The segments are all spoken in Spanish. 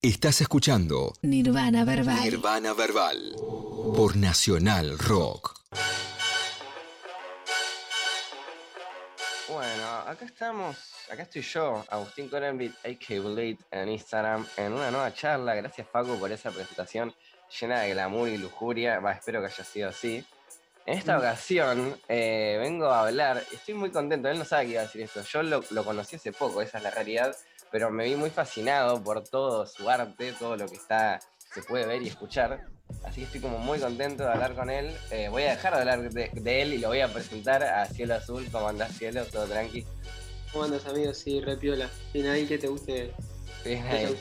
Estás escuchando Nirvana Verbal. Nirvana Verbal por Nacional Rock. Bueno, acá estamos, acá estoy yo, Agustín Corenbit, a.k.a. Bullet, en Instagram, en una nueva charla. Gracias, Paco, por esa presentación llena de glamour y lujuria. Espero que haya sido así. En esta ocasión eh, vengo a hablar, estoy muy contento, él no sabe que iba a decir esto, yo lo, lo conocí hace poco, esa es la realidad, pero me vi muy fascinado por todo su arte, todo lo que está, se puede ver y escuchar. Así que estoy como muy contento de hablar con él. Eh, voy a dejar de hablar de, de él y lo voy a presentar a Cielo Azul. ¿Cómo andás, Cielo? ¿Todo tranqui? ¿Cómo andas, amigo? Sí, re piola. ¿Tiene ahí que te guste? Bien ahí.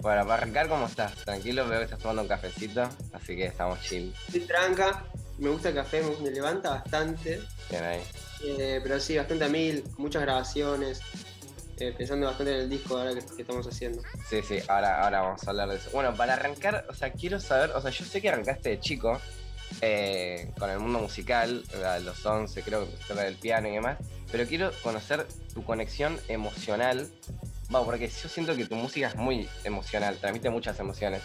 Bueno, para arrancar, ¿cómo estás? Tranquilo, veo que estás tomando un cafecito, así que estamos chill. Estoy tranca, me gusta el café, me, me levanta bastante. Bien ahí. eh, pero sí, bastante a mil, muchas grabaciones. Eh, pensando bastante en el disco ahora que, estamos haciendo. Sí, sí, ahora, ahora vamos a hablar de eso. Bueno, para arrancar, o sea, quiero saber, o sea, yo sé que arrancaste de chico eh, con el mundo musical, a los 11 creo que tocar el piano y demás, pero quiero conocer tu conexión emocional, va, porque yo siento que tu música es muy emocional, transmite muchas emociones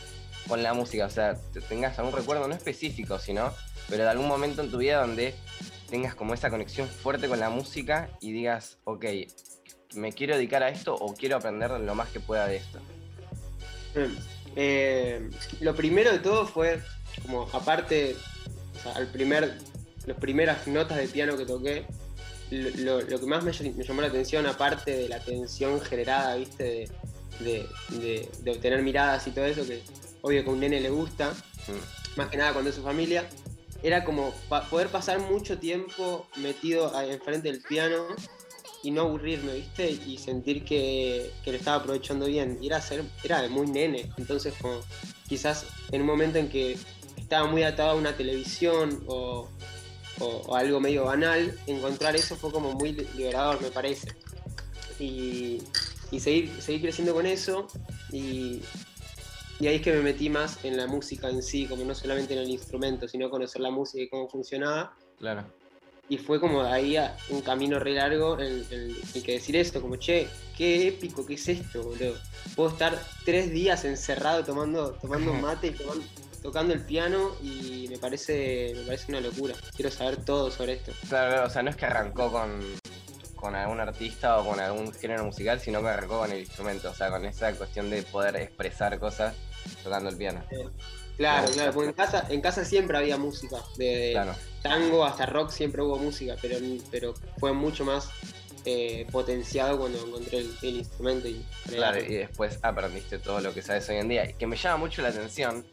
con la música, o sea, te- tengas algún recuerdo no específico, sino, pero de algún momento en tu vida donde tengas como esa conexión fuerte con la música y digas, ok, me quiero dedicar a esto o quiero aprender lo más que pueda de esto. Bien. Eh, lo primero de todo fue, como aparte, o sea, al primer, las primeras notas de piano que toqué, lo, lo- lo que más me, ll- me llamó la atención, aparte de la tensión generada, viste, de, de- de- de obtener miradas y todo eso, que obvio que a un nene le gusta, Mm. más que nada cuando es su familia, era como pa- poder pasar mucho tiempo metido enfrente del piano y no aburrirme, ¿viste? Y sentir que, que lo estaba aprovechando bien. Y era, ser, era muy nene, entonces como quizás en un momento en que estaba muy atado a una televisión o, o- algo medio banal, encontrar eso fue como muy li- liberador, me parece. Y, y seguir, seguir creciendo con eso y, y ahí es que me metí más en la música en sí, como no solamente en el instrumento, sino conocer la música y cómo funcionaba. Claro. Y fue como de ahí a un camino re largo el, el- el que decir esto, como, che, qué épico, qué es esto, boludo. Puedo estar tres días encerrado tomando, tomando mate y tomando- tocando el piano y me parece, me parece una locura. Quiero saber todo sobre esto. Claro, o sea, no es que arrancó con, con algún artista o con algún género musical, sino que arrancó con el instrumento, o sea, con esa cuestión de poder expresar cosas tocando el piano. Claro. claro, porque en casa, en casa siempre había música, de Claro, tango hasta rock siempre hubo música, pero, pero fue mucho más eh, potenciado cuando encontré el, el instrumento y claro, y después aprendiste todo lo que sabes hoy en día. Y que me llama mucho la atención,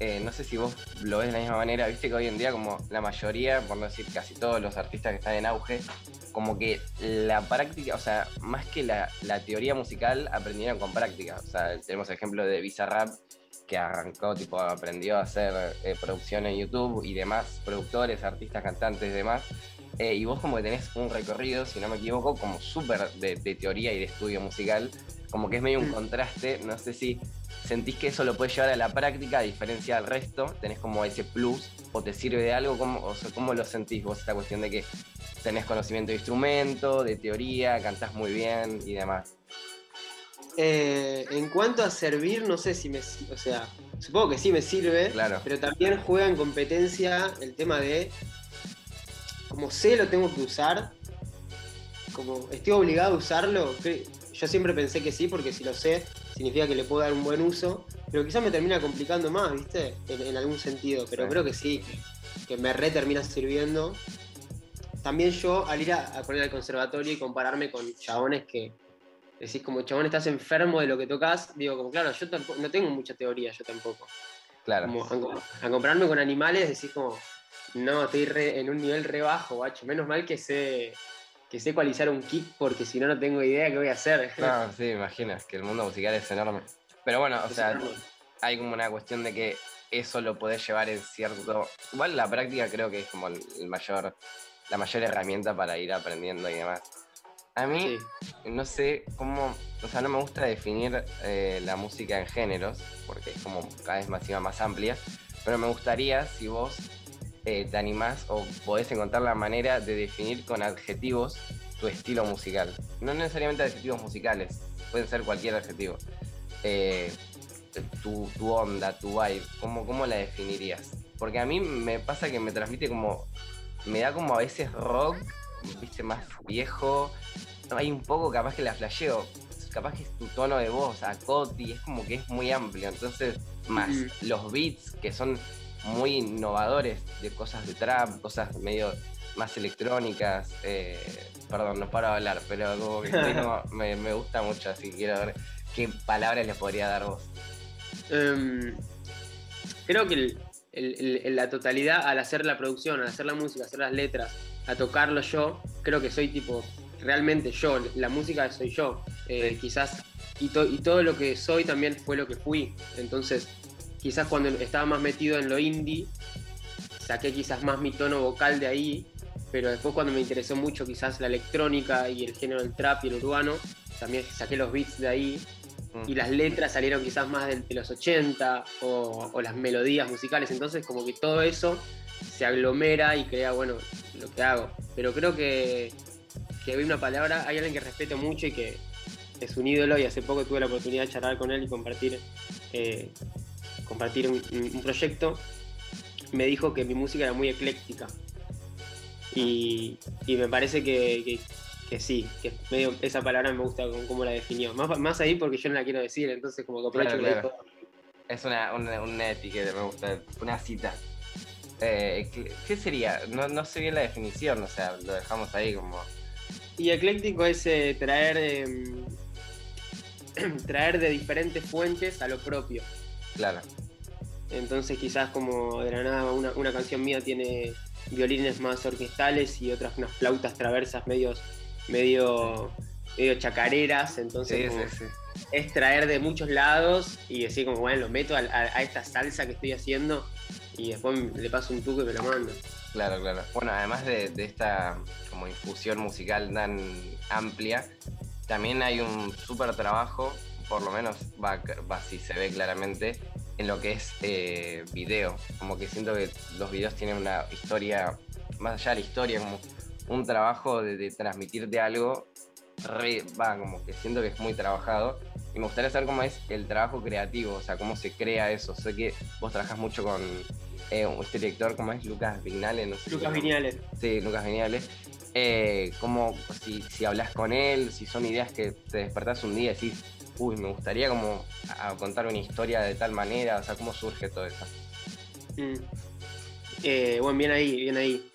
eh, no sé si vos lo ves de la misma manera, viste que hoy en día como la mayoría, por no decir casi todos los artistas que están en auge, como que la práctica, o sea, más que la, la teoría musical, aprendieron con práctica. O sea, tenemos el ejemplo de Bizarrap, que arrancó, tipo, aprendió a hacer eh, producción en YouTube y demás, productores, artistas, cantantes, demás. Eh, y vos como que tenés un recorrido, si no me equivoco, como súper de, de teoría y de estudio musical, como que es medio un Mm. contraste, no sé si sentís que eso lo puedes llevar a la práctica a diferencia del resto, tenés como ese plus o te sirve de algo, ¿cómo, o sea, ¿cómo lo sentís vos esta cuestión de que tenés conocimiento de instrumento, de teoría, cantás muy bien y demás? Eh, en cuanto a servir, no sé si me. O sea, supongo que sí me sirve, Claro. pero también juega en competencia el tema de. Como sé, lo tengo que usar. Como estoy obligado a usarlo. Yo siempre pensé que sí, porque si lo sé, significa que le puedo dar un buen uso. Pero quizás me termina complicando más, ¿viste? En, en algún sentido. Pero Sí. creo que sí, que me re termina sirviendo. También yo, al ir a, a poner al conservatorio y compararme con chabones que, decís como chabón estás enfermo de lo que tocas, digo como claro, yo tampoco, no tengo mucha teoría, yo tampoco. Claro. Como a, co- a compararme con animales decís como, no, estoy re- en un nivel re bajo, guacho, menos mal que sé que sé ecualizar un kick porque si no no tengo idea qué voy a hacer. No, sí, es que el mundo musical es enorme. Pero bueno, o sea, hay como una cuestión de que eso lo podés llevar en cierto. Igual la práctica creo que es como el mayor, la mayor herramienta para ir aprendiendo y demás. A mí, Sí. no sé cómo, o sea, no me gusta definir eh, la música en géneros, porque es como cada vez más, más amplia, pero me gustaría si vos eh, te animás o podés encontrar la manera de definir con adjetivos tu estilo musical. No necesariamente adjetivos musicales, pueden ser cualquier adjetivo. Eh, tu, tu onda, tu vibe? ¿Cómo, ¿Cómo la definirías? Porque a mí me pasa que me transmite como. Me da como a veces rock, viste, más viejo. Hay un poco capaz que la flasheo. Capaz que es tu tono de voz, a Coti, es como que es muy amplio. Entonces, más los beats que son muy innovadores de cosas de trap, cosas medio más electrónicas. eh, perdón, no paro de hablar, pero como que me, me gusta mucho, así que quiero ver qué palabras les podría dar vos. Em, creo que el- el- el- en la totalidad, al hacer la producción, al hacer la música, hacer las letras, a tocarlo yo, creo que soy tipo, realmente yo, la música soy yo. Eh, Sí. Quizás, y, to- y todo lo que soy también fue lo que fui. Entonces, quizás cuando estaba más metido en lo indie, saqué quizás más mi tono vocal de ahí, pero después cuando me interesó mucho quizás la electrónica y el género del trap y el urbano, también saqué los beats de ahí Mm. y las letras salieron quizás más de, de los 80 o, o las melodías musicales, entonces como que todo eso se aglomera y crea, bueno, lo que hago. Pero creo que, que hay una palabra, hay alguien que respeto mucho y que es un ídolo y hace poco tuve la oportunidad de charlar con él y compartir, eh, compartir un, un proyecto. Me dijo que mi música era muy ecléctica. Y, y me parece que, que- que sí, que medio esa palabra me gusta con cómo la definió. Más, más ahí porque yo no la quiero decir, entonces como que aprovecho Claro, claro. Es una, una, una etiqueta, me gusta, una cita. Eh, ¿qué, sería? No, no sé bien la definición, o sea, lo dejamos ahí como... Y ecléctico es eh, traer, em, traer de diferentes fuentes a lo propio. Claro, Entonces quizás como de la nada una, una canción mía tiene violines más orquestales y otras unas flautas traversas medios, medio, medio chacareras. Entonces sí, como sí, sí. es traer de muchos lados y decir como bueno, lo meto a, a- a esta salsa que estoy haciendo y después le paso un tuco y me lo mando. Claro, claro. Bueno, además de, de esta como infusión musical tan amplia, también hay un súper trabajo, por lo menos va, así se ve claramente, en lo que es eh, video. Como que siento que los videos tienen una historia, más allá de la historia, como un trabajo de, de transmitirte algo, re- va, como que siento que es muy trabajado. Y me gustaría saber cómo es el trabajo creativo, o sea, cómo se crea eso. Sé que vos trabajas mucho con eh, este director, ¿cómo es? Lucas Vignale, no sé. Lucas si- Viñales. Sí, Lucas Viñales. Eh, cómo, si, si hablas con él, si son ideas que te despertás un día y decís, uy, me gustaría como a- contar una historia de tal manera, o sea, cómo surge todo eso. Mm. Eh, bueno, bien ahí, bien ahí.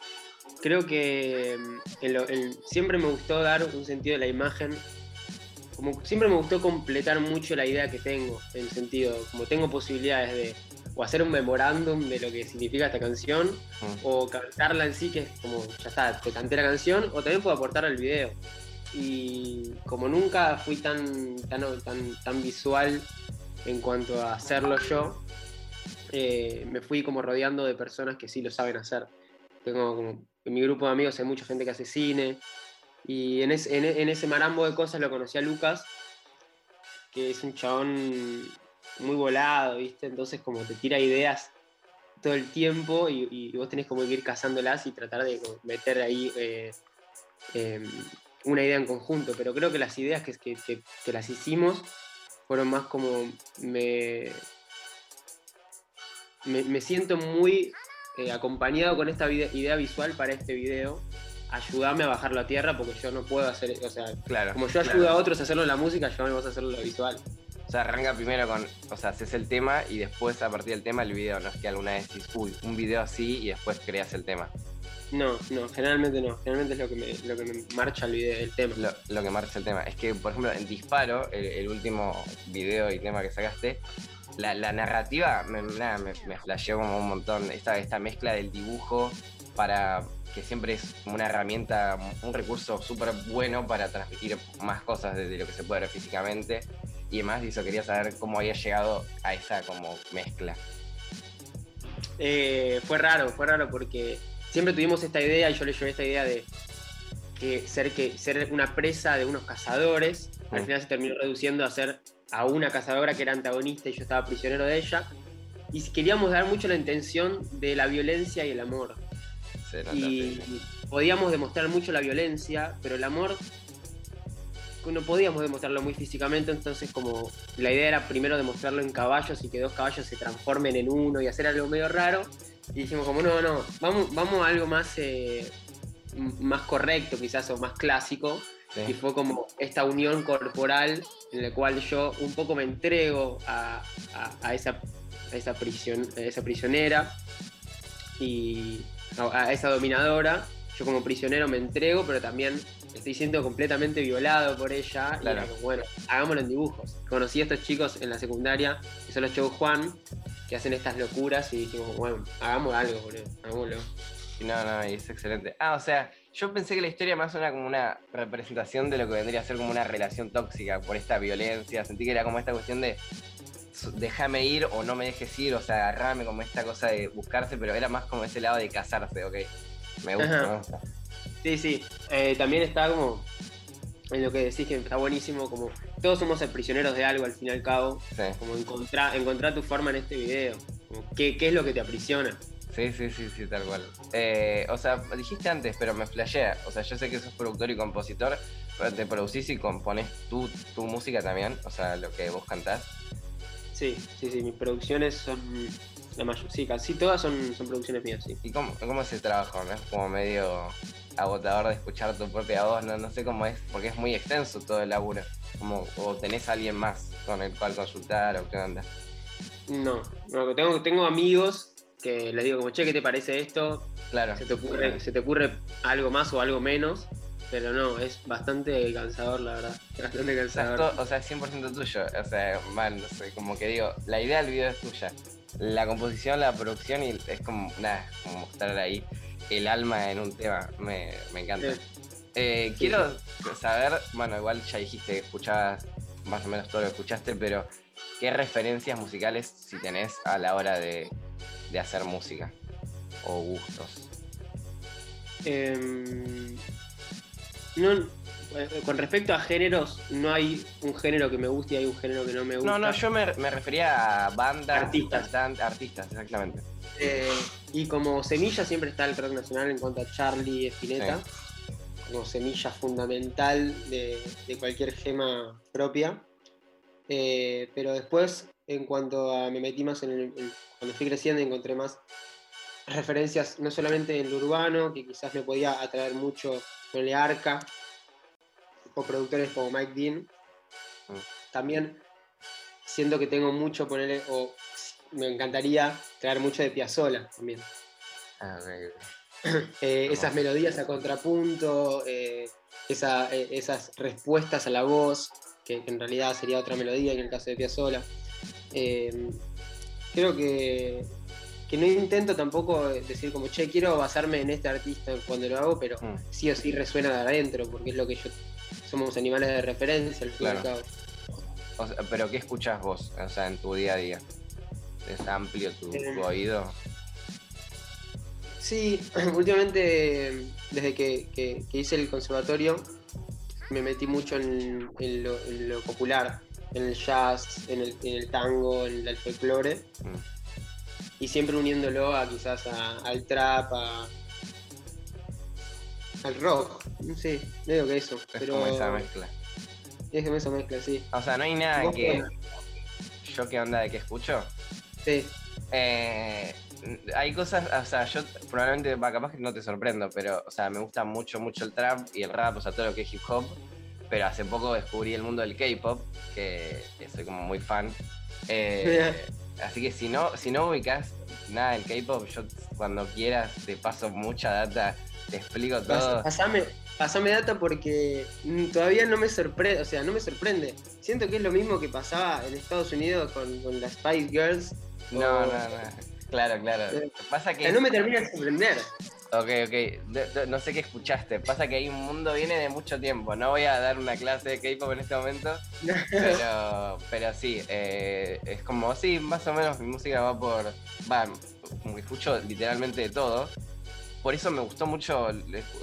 Creo que mm, en lo- en- siempre me gustó dar un sentido de la imagen. Como siempre me gustó completar mucho la idea que tengo, en el sentido, como tengo posibilidades de o hacer un memorándum de lo que significa esta canción, o cantarla en sí, que es como, ya está, te canté la canción, o también puedo aportar al video. Y como nunca fui tan, tan, tan, tan visual en cuanto a hacerlo yo, eh, me fui como rodeando de personas que sí lo saben hacer. Tengo como, en mi grupo de amigos hay mucha gente que hace cine, y en, ese- en, ese marambo de cosas lo conocí a Lucas, que es un chabón muy volado, ¿viste? Entonces como te tira ideas todo el tiempo y, vos tenés como que ir cazándolas y tratar de meter ahí eh, eh, una idea en conjunto. Pero creo que las ideas que, que- que- que las hicimos fueron más como me, me, siento muy eh, acompañado con esta idea visual para este video. Ayúdame a bajarlo a tierra porque yo no puedo hacer, o sea, Claro. como yo ayudo claro. a otros a hacerlo en la música, yo me vas a hacerlo en lo visual. O sea, arranca primero con, o sea, haces el tema y después a partir del tema el video. No es que alguna vez decís, uy, un video así y después creas el tema. No, no, generalmente no. Generalmente es lo que me, lo que me marcha el, video, el tema. Lo, lo que marcha el tema. Es que, por ejemplo, en Disparo, el, el último video y tema que sacaste, la, la narrativa me, nada, me, me flasheó como un montón. Esta, esta mezcla del dibujo para que siempre es una herramienta, un recurso súper bueno para transmitir más cosas desde lo que se puede ver físicamente. Y además, eso quería saber cómo había llegado a esa como mezcla. Eh, fue raro, fue raro porque siempre tuvimos esta idea y yo le llevé esta idea de que ser, que ser una presa de unos cazadores. Al Mm. final se terminó reduciendo a ser a una cazadora que era antagonista y yo estaba prisionero de ella. Y queríamos dar mucho la intención de la violencia y el amor. Se nota, y sí, podíamos demostrar mucho la violencia, pero el amor no podíamos demostrarlo muy físicamente, entonces como la idea era primero demostrarlo en caballos y que dos caballos se transformen en uno y hacer algo medio raro. Y dijimos como, no, no, vamos, vamos a algo más, eh, más correcto quizás o más clásico. Sí. Y fue como esta unión corporal en la cual yo un poco me entrego a, a- a esa, a, esa prisión, a esa prisionera y a, a esa dominadora. Yo como prisionero me entrego, pero también estoy siendo completamente violado por ella. Claro. Y era como, bueno, hagámoslo en dibujos. Conocí a estos chicos en la secundaria, que son los Chow Juan, que hacen estas locuras y dijimos, bueno, hagamos algo, boludo, hagámoslo. Y No, no, y es excelente. Ah, o sea, yo pensé que la historia más era como una representación de lo que vendría a ser como una relación tóxica por esta violencia. Sentí que era como esta cuestión de déjame ir o no me dejes ir, o sea, agarrame como esta cosa de buscarse, pero era más como ese lado de casarse, ok. Me gusta, Ajá. me gusta. Sí, sí. Eh, también está como en lo que decís que está buenísimo, como todos somos prisioneros de algo al fin y al cabo, Sí. como encontrar, encontrar tu forma en este video, como qué, qué es lo que te aprisiona. Sí, sí, sí, sí, tal cual. Eh, o sea, dijiste antes, pero me flashea. O sea, yo sé que sos productor y compositor, pero te producís y componés tu, tu música también, o sea, lo que vos cantás. Sí, sí, sí, mis producciones son, la mayor, sí, casi todas son, son producciones mías, sí. ¿Y cómo, cómo es el trabajo? ¿No es como medio agotador de escuchar tu propia voz? No, no sé cómo es, porque es muy extenso todo el laburo. Como, o tenés a alguien más con el cual consultar o qué onda. No, no, tengo, tengo amigos que les digo como, che, ¿qué te parece esto? Claro. ¿Se te ocurre, se te ocurre algo más o algo menos? Pero no, es bastante cansador, la verdad. Bastante cansador. o sea, es 100% tuyo. O sea, mal, no sé, como que digo, la idea del video es tuya. La composición, la producción y es como, nada, como mostrar ahí el alma en un tema. Me, me encanta. Sí. Eh, Sí, quiero saber, bueno, igual ya dijiste que escuchabas más o menos todo lo que escuchaste, pero ¿qué referencias musicales si tenés a la hora de, de hacer música? O gustos. Em, no, eh, con respecto a géneros, no hay un género que me guste y hay un género que no me gusta. No, no, yo me, me refería a bandas, Artistas. artistas, exactamente. Eh, y como semilla siempre está el rock nacional en cuanto a Charlie Spinetta, como semilla fundamental de, de cualquier gema propia. Eh, pero después, en cuanto a me metí más en el, en- cuando fui creciendo, encontré más referencias, no solamente en lo urbano, que quizás me podía atraer mucho Arca, o productores como Mike Dean. Mm. También siento que tengo mucho ponerle, o me encantaría traer mucho de Piazzolla también. Ah, ok, Eh, esas melodías a contrapunto, eh, esa- eh, esas respuestas a la voz, que en realidad sería otra melodía en el caso de Piazzolla. Eh, creo que, que no intento tampoco decir como, che, quiero basarme en este artista cuando lo hago, pero Mm. sí o sí resuena de adentro, porque es lo que yo... Somos animales de referencia, al fin y al Claro. cabo. O sea, pero ¿qué escuchas vos? O sea, en tu día a día. ¿Es amplio tu, tu Eh, oído? Sí, últimamente, desde que, que- que hice el conservatorio, me metí mucho en, en lo, en lo popular, en el jazz, en el, en el tango, en el folclore, Mm. Y siempre uniéndolo a quizás a- al trap, a- al rock. No sé, medio que eso. Es pero como esa mezcla. Es como esa mezcla, sí. O sea, no hay nada ¿Vos que. ¿Yo qué onda de qué escucho? Sí, Eh, hay cosas, o sea, yo probablemente, va, capaz que no te sorprendo, pero, o sea, me gusta mucho, mucho el trap y el rap, o sea, todo lo que es hip hop. Pero hace poco descubrí el mundo del K-pop, que, que soy como muy fan. Eh, así que si no, si no ubicas nada del K-pop, yo cuando quieras te paso mucha data, te explico todo. Pasame, pasame data porque todavía no me sorprende, o sea, no me sorprende. Siento que es lo mismo que pasaba en Estados Unidos con, con las Spice Girls. No, o- no, no. Claro, claro. Eh, Pasa O que. sea, no me termina de sorprender. Ok, ok. De- de- no sé qué escuchaste. Pasa que hay un mundo viene de mucho tiempo. No voy a dar una clase de K-pop en este momento, pero, pero sí, eh, es como, sí, más o menos mi música va por. Va, como que escucho literalmente de todo. Por eso me gustó mucho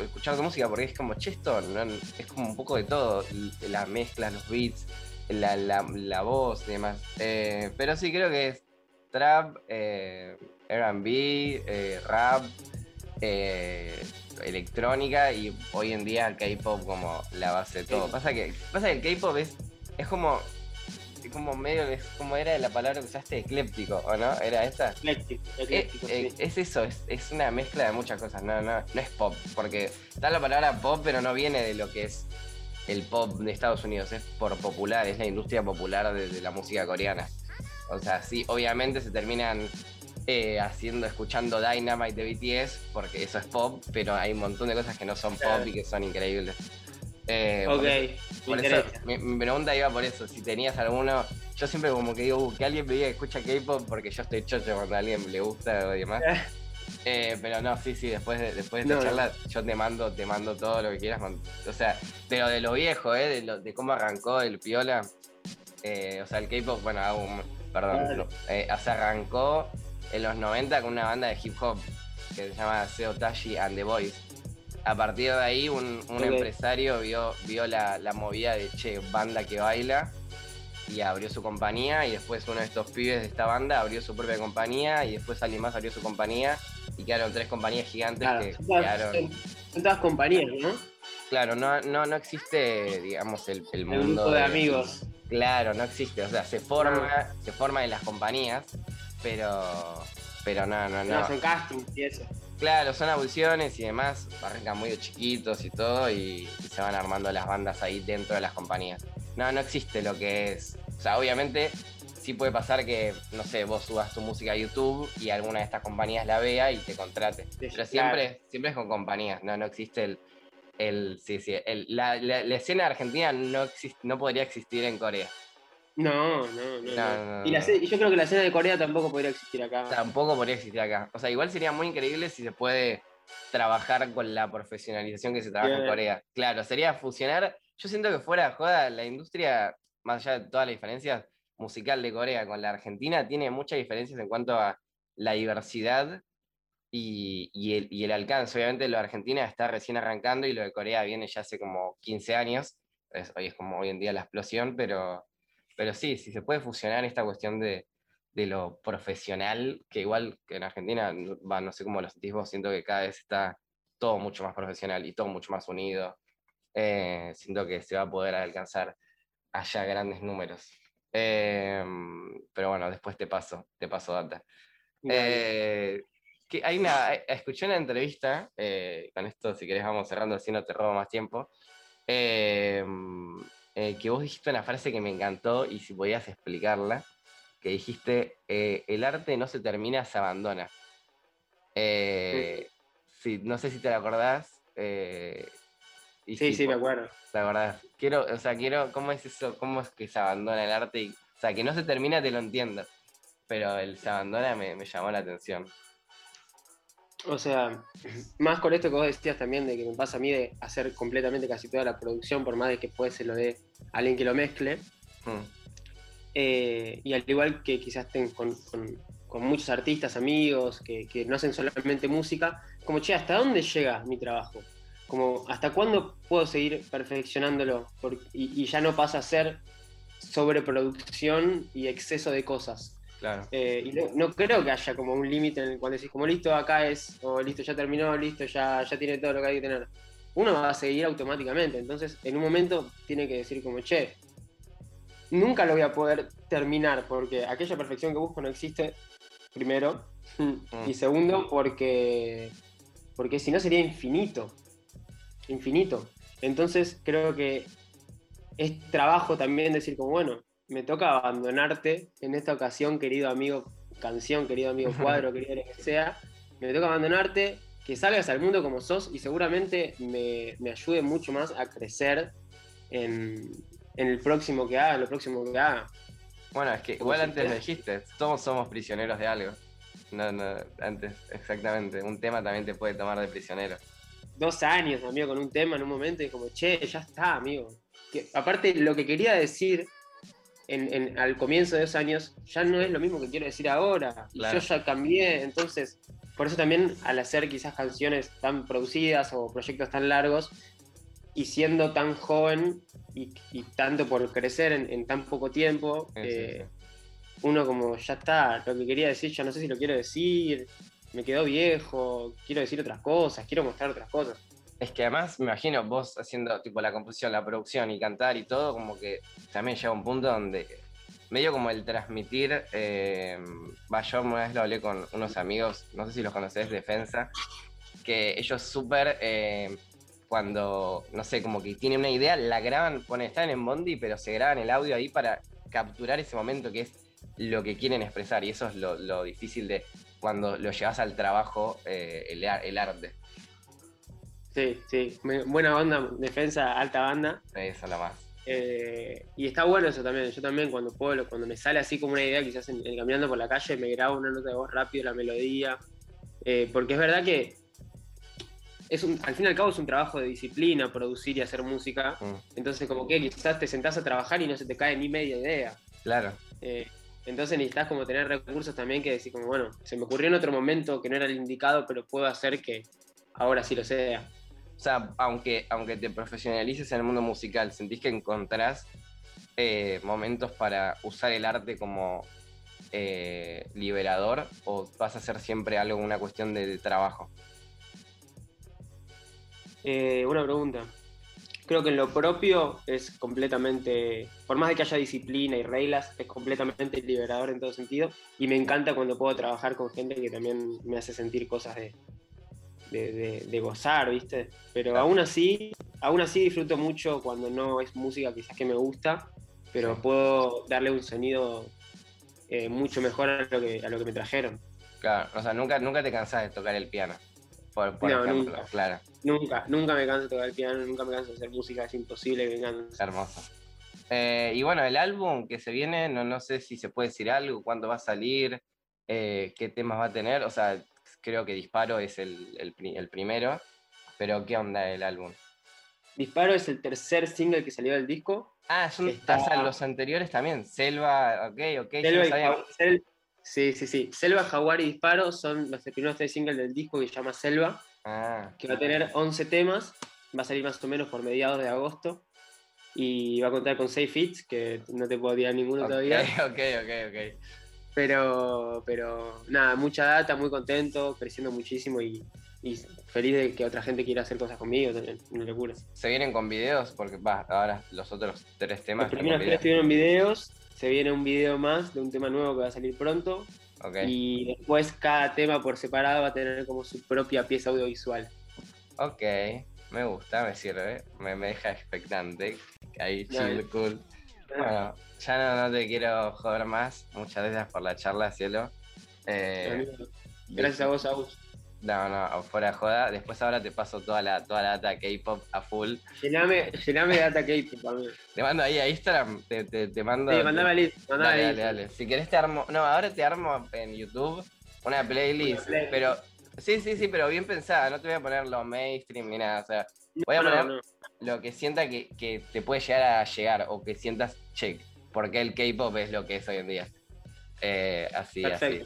escuchar tu música, porque es como, che, esto no- es como un poco de todo. La mezcla, los beats, la, la, la voz y demás. Eh, pero sí, creo que es trap, eh, RB, eh, rap, eh, electrónica y hoy en día el K-pop como la base de todo. Pasa que, pasa que el K-pop es, es como como medio, es como era la palabra que usaste, ecléptico, ¿o no? ¿Era esa? Ecléctico, Eh, eh, sí. es eso, es, es una mezcla de muchas cosas, no, no, no es pop, porque está la palabra pop, pero no viene de lo que es el pop de Estados Unidos, es por popular, es la industria popular de, de la música coreana. O sea, sí, obviamente se terminan eh, haciendo, escuchando Dynamite de BTS, porque eso es pop, pero hay un montón de cosas que no son pop y que son increíbles. Eh, Ok, por eso- por eso, interesa. mi, mi pregunta iba por eso, si tenías alguno, yo siempre como que digo, "Uh, que alguien me diga que escucha K-pop porque yo estoy chocho cuando a alguien le gusta o demás. Eh, pero no, sí, sí, después de, después de esta No, charla yo te mando, te mando todo lo que quieras. O sea, pero de lo viejo, ¿eh? De, lo- de cómo arrancó el piola. eh, o sea, el K-pop, bueno, un- perdón. Dale. no, eh, o sea, arrancó en los 90 con una banda de hip hop que se llama Seo Tashi and the Boys. A partir de ahí, un, empresario vio, vio la, la movida de che, banda que baila y abrió su compañía y después uno de estos pibes de esta banda abrió su propia compañía y después alguien más abrió su compañía y quedaron tres compañías gigantes Claro, que son, todas, quedaron... son- todas compañías, ¿no? Claro, no, no, no existe, digamos, el, el El mundo grupo de amigos. Claro, no existe, o sea, se forma, se forma en las compañías, pero, pero no, no, No, no. son castings y eso. Claro, son audiciones y demás, arrancan muy chiquitos y todo, y, y se van armando las bandas ahí dentro de las compañías. No, no existe lo que es. O sea, obviamente sí puede pasar que, no sé, vos subas tu música a YouTube y alguna de estas compañías la vea y te contrate. Pero claro. siempre, siempre es con compañías, no, no existe el. el sí, sí, el- la, la- la escena argentina no, existe, no podría existir en Corea. No, no, no. No, no. no, y, la y yo creo que la escena de Corea tampoco podría existir acá. Tampoco podría existir acá. O sea, igual sería muy increíble si se puede trabajar con la profesionalización que se trabaja en. Corea. Claro, sería fusionar. Yo siento que fuera de joda, la industria, más allá de todas las diferencias, musical de Corea con la Argentina tiene muchas diferencias en cuanto a la diversidad y, y el, y el alcance. Obviamente lo de Argentina está recién arrancando y lo de Corea viene ya hace como 15 años. Es- hoy es como hoy en día la explosión, pero, pero sí, si se puede fusionar esta cuestión de, de lo profesional, que igual que en Argentina, no- va, no sé cómo lo sentís vos, siento que cada vez está todo mucho más profesional y todo mucho más unido. Eh, siento que se va a poder alcanzar allá grandes números. Eh, pero bueno, después te paso, te paso data. Eh, que hay una, eh, escuché una entrevista, eh, con esto si querés vamos cerrando, así no te robo más tiempo, eh, que vos dijiste una frase que me encantó y si podías explicarla, que dijiste, eh, el arte no se termina, se abandona. Eh, sí, no sé si te la acordás. y sí, si sí, me acuerdo. ¿Te acordás? Quiero, o sea, quiero, ¿cómo es eso? ¿Cómo es que se abandona el arte? Y, o sea, que no se termina, te lo entiendo. Pero el se abandona me, me llamó la atención. O sea, más con esto que vos decías también de que me pasa a mí de hacer completamente casi toda la producción, por más de que puede se lo dé a alguien que lo mezcle. Mm, Eh, y al igual que quizás estén con, con- con muchos artistas, amigos, que, que no hacen solamente música, como, che, ¿hasta dónde llega mi trabajo? Como, ¿hasta cuándo puedo seguir perfeccionándolo? Por- y, y ya no pasa a ser sobreproducción y exceso de cosas. Claro. Eh, y no, no creo que haya como un límite en el cual decís, como listo, acá es, o listo, ya terminó, listo, ya, ya tiene todo lo que hay que tener. Uno va a seguir automáticamente, entonces en un momento tiene que decir como, che, nunca lo voy a poder terminar porque aquella perfección que busco no existe, primero, y segundo, porque, porque si no sería infinito, infinito. Entonces creo que es trabajo también decir como, bueno, me toca abandonarte en esta ocasión, querido amigo canción, querido amigo cuadro, querido lo que sea, me toca abandonarte, que salgas al mundo como sos y seguramente me, me ayude mucho más a crecer en, en el próximo que haga, en lo próximo que haga. Bueno, es que igual antes lo dijiste, todos somos prisioneros de algo. No, no, antes, exactamente. Un tema también te puede tomar de prisionero. dos años, amigo, con un tema en un momento y como, che, ya está, amigo. Que, aparte, lo que quería decir en, en- al comienzo de esos años ya no es lo mismo que quiero decir ahora. Y yo ya cambié, entonces, por eso también al hacer quizás canciones tan producidas o proyectos tan largos y siendo tan joven y, y tanto por crecer en, en tan poco tiempo, Sí, eh, sí. uno como, ya está, lo que quería decir, ya no sé si lo quiero decir. me quedó viejo, quiero decir otras cosas, quiero mostrar otras cosas. Es que además, me imagino, vos haciendo tipo la composición, la producción y cantar y todo, como que también llega un punto donde medio como el transmitir, eh, yo una vez lo hablé con unos amigos, no sé si los conoces, Defensa, que ellos súper, eh, cuando, no sé, como que tienen una idea, la graban, pone, están en Bondi, pero se graban el audio ahí para capturar ese momento que es lo que quieren expresar, y eso es lo, difícil de cuando lo llevas al trabajo, eh, el arte. Sí, sí, buena banda, defensa, alta banda. Eso es la más. Eh, y está bueno eso también. Yo también cuando puedo, cuando me sale así como una idea, quizás en, caminando por la calle, me grabo una nota de voz rápido, la melodía. Eh, porque es verdad que es un, al fin y al cabo es un trabajo de disciplina producir y hacer música. Mm. Entonces como que quizás te sentás a trabajar y no se te cae ni media idea. Claro. Eh, entonces necesitas como tener recursos también que decir como, bueno, se me ocurrió en otro momento que no era el indicado, pero puedo hacer que ahora sí lo sea o sea, aunque, aunque te profesionalices en el mundo musical, ¿sentís que encontrás eh, momentos para usar el arte como eh, liberador o vas a hacer siempre algo, una cuestión de, trabajo? Eh, una pregunta. Creo que en lo propio es completamente, por más de que haya disciplina y reglas, es completamente liberador en todo sentido. Y me encanta cuando puedo trabajar con gente que también me hace sentir cosas de, de, gozar, ¿viste? Pero aún así, aún así disfruto mucho cuando no es música quizás que me gusta, pero puedo darle un sonido eh, mucho mejor a lo, que, a lo que me trajeron. Claro, o sea, nunca, nunca te cansas de tocar el piano, por, ejemplo, nunca, claro. Nunca, nunca me canso de tocar el piano, nunca me canso de hacer música, es imposible que me canse. Hermoso. Eh, y bueno, el álbum que se viene, no, no sé si se puede decir algo, cuándo va a salir, eh, qué temas va a tener, o sea, creo que Disparo es el, primero, pero ¿qué onda el álbum? Disparo es el tercer single que salió del disco. Ah, son los anteriores también. Selva, ok, ok. Selva sí, sí, sí. Selva, Jaguar y Disparo son los primeros tres singles del disco que se llama Selva. Ah, que va a tener 11 temas. Va a salir más o menos por mediados de agosto. Y va a contar con 6 fits, que no te puedo tirar ninguno todavía. Ok, ok, ok. Pero, pero nada, mucha data, muy contento, creciendo muchísimo y, feliz de que otra gente quiera hacer cosas conmigo, una locura. ¿Se vienen con videos? Porque va, ahora los otros tres temas. Los primeros tres tuvieron videos, se viene un video más de un tema nuevo que va a salir pronto. Y después cada tema por separado va a tener como su propia pieza audiovisual. Ok, me gusta, me sirve, me, deja expectante. Ahí, chill, cool. Bueno, ya no, te quiero joder más. Muchas gracias por la charla, cielo. Eh, gracias a vos, Agus. No, no, fuera joda. Después ahora te paso toda la, toda la data K-pop a full. Llename, llename de data K-pop a mí. Te mando ahí a Instagram, te, te, te mando. Sí, mandame list, dale, dale, dale. Si querés te armo. No, ahora te armo en YouTube una playlist. Pero. Sí, sí, sí, pero bien pensada. No te voy a poner lo mainstream ni nada. O sea, voy a poner lo que sienta que, que te puede llegar a llegar o que sientas, che, porque el K-pop es lo que es hoy en día. Eh, así, así.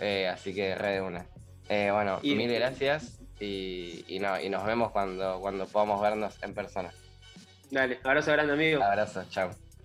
Eh, así que re de una. Eh, bueno, mil gracias y, y, no, y nos vemos cuando, cuando podamos vernos en persona. Dale, abrazo grande amigo. Abrazo, chao.